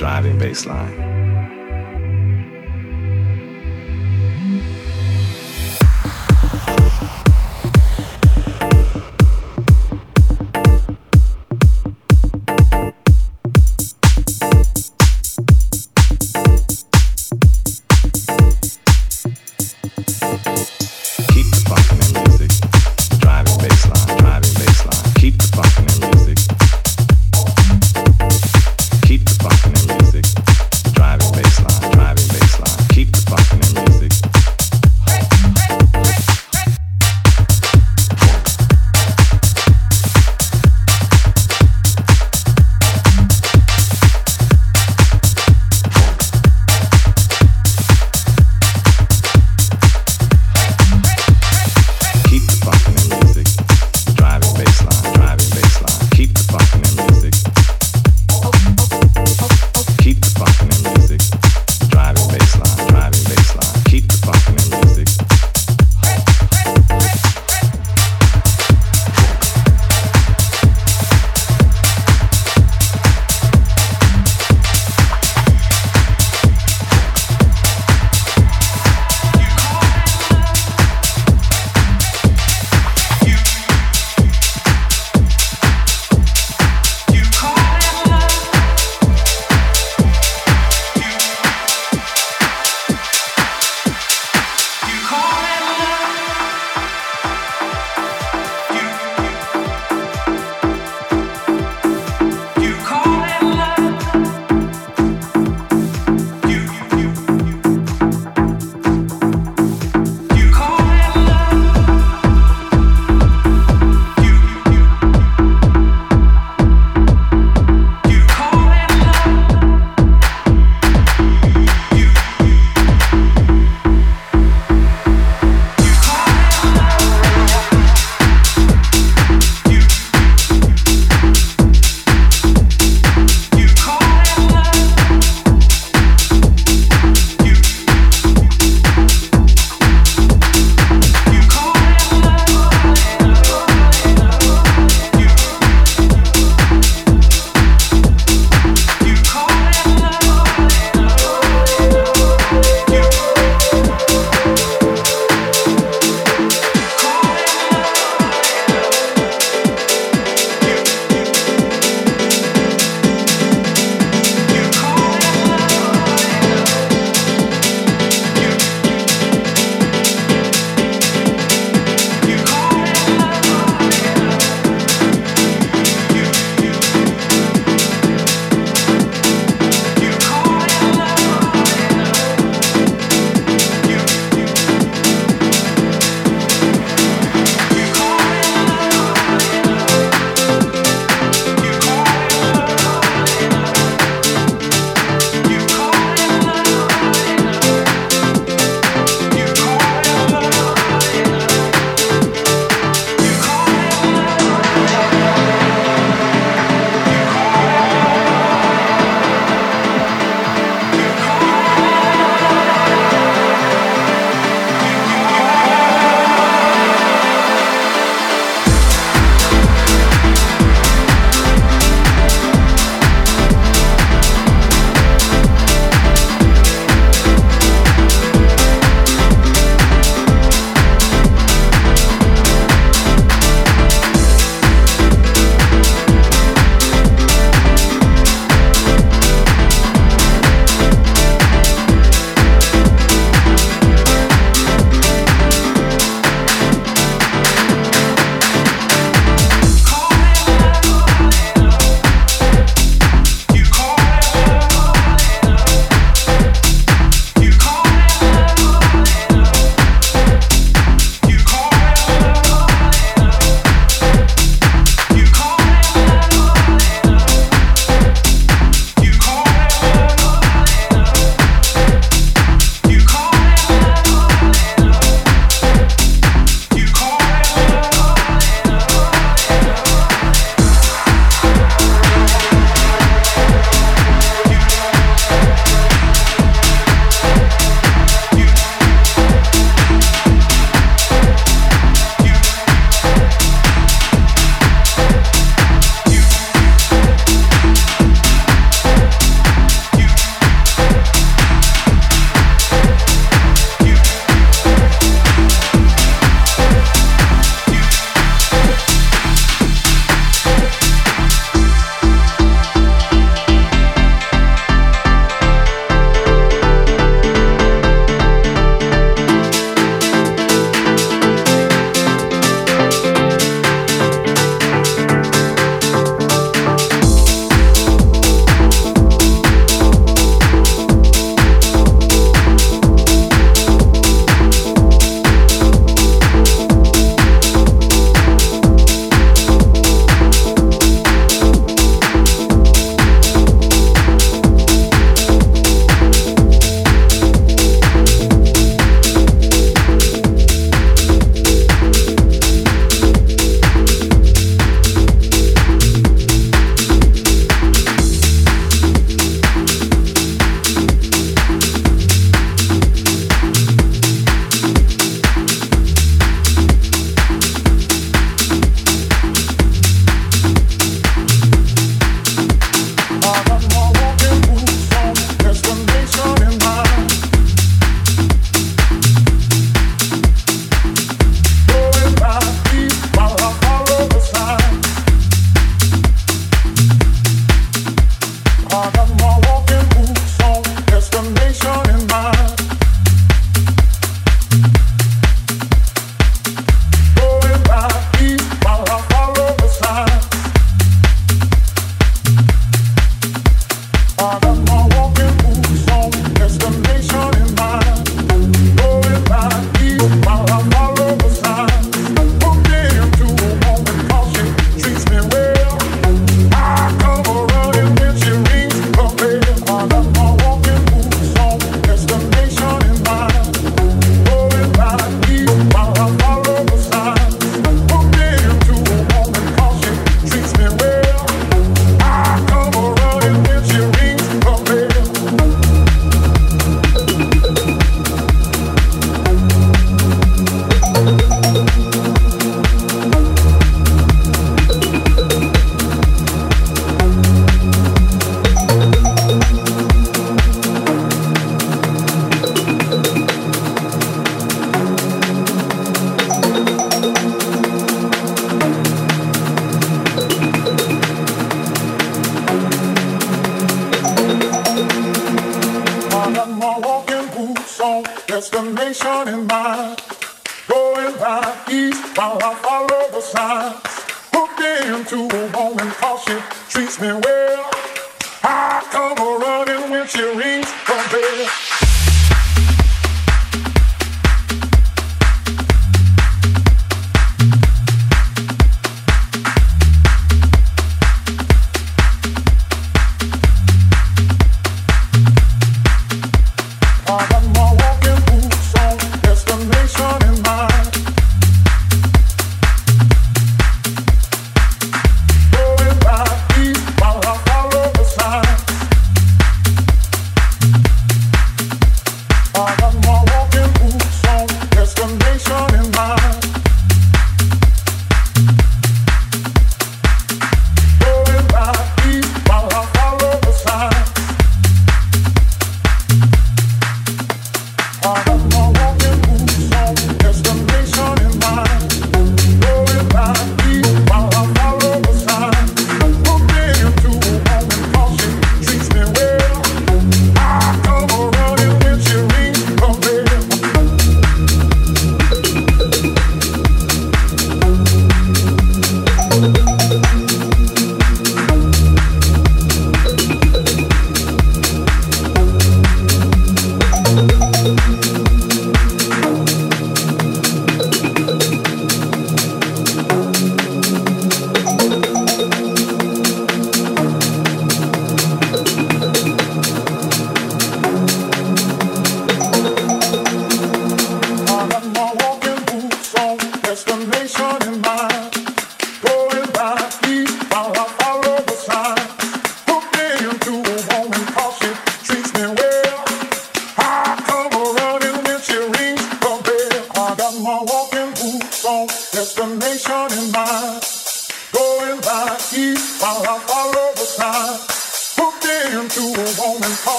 driving bass line.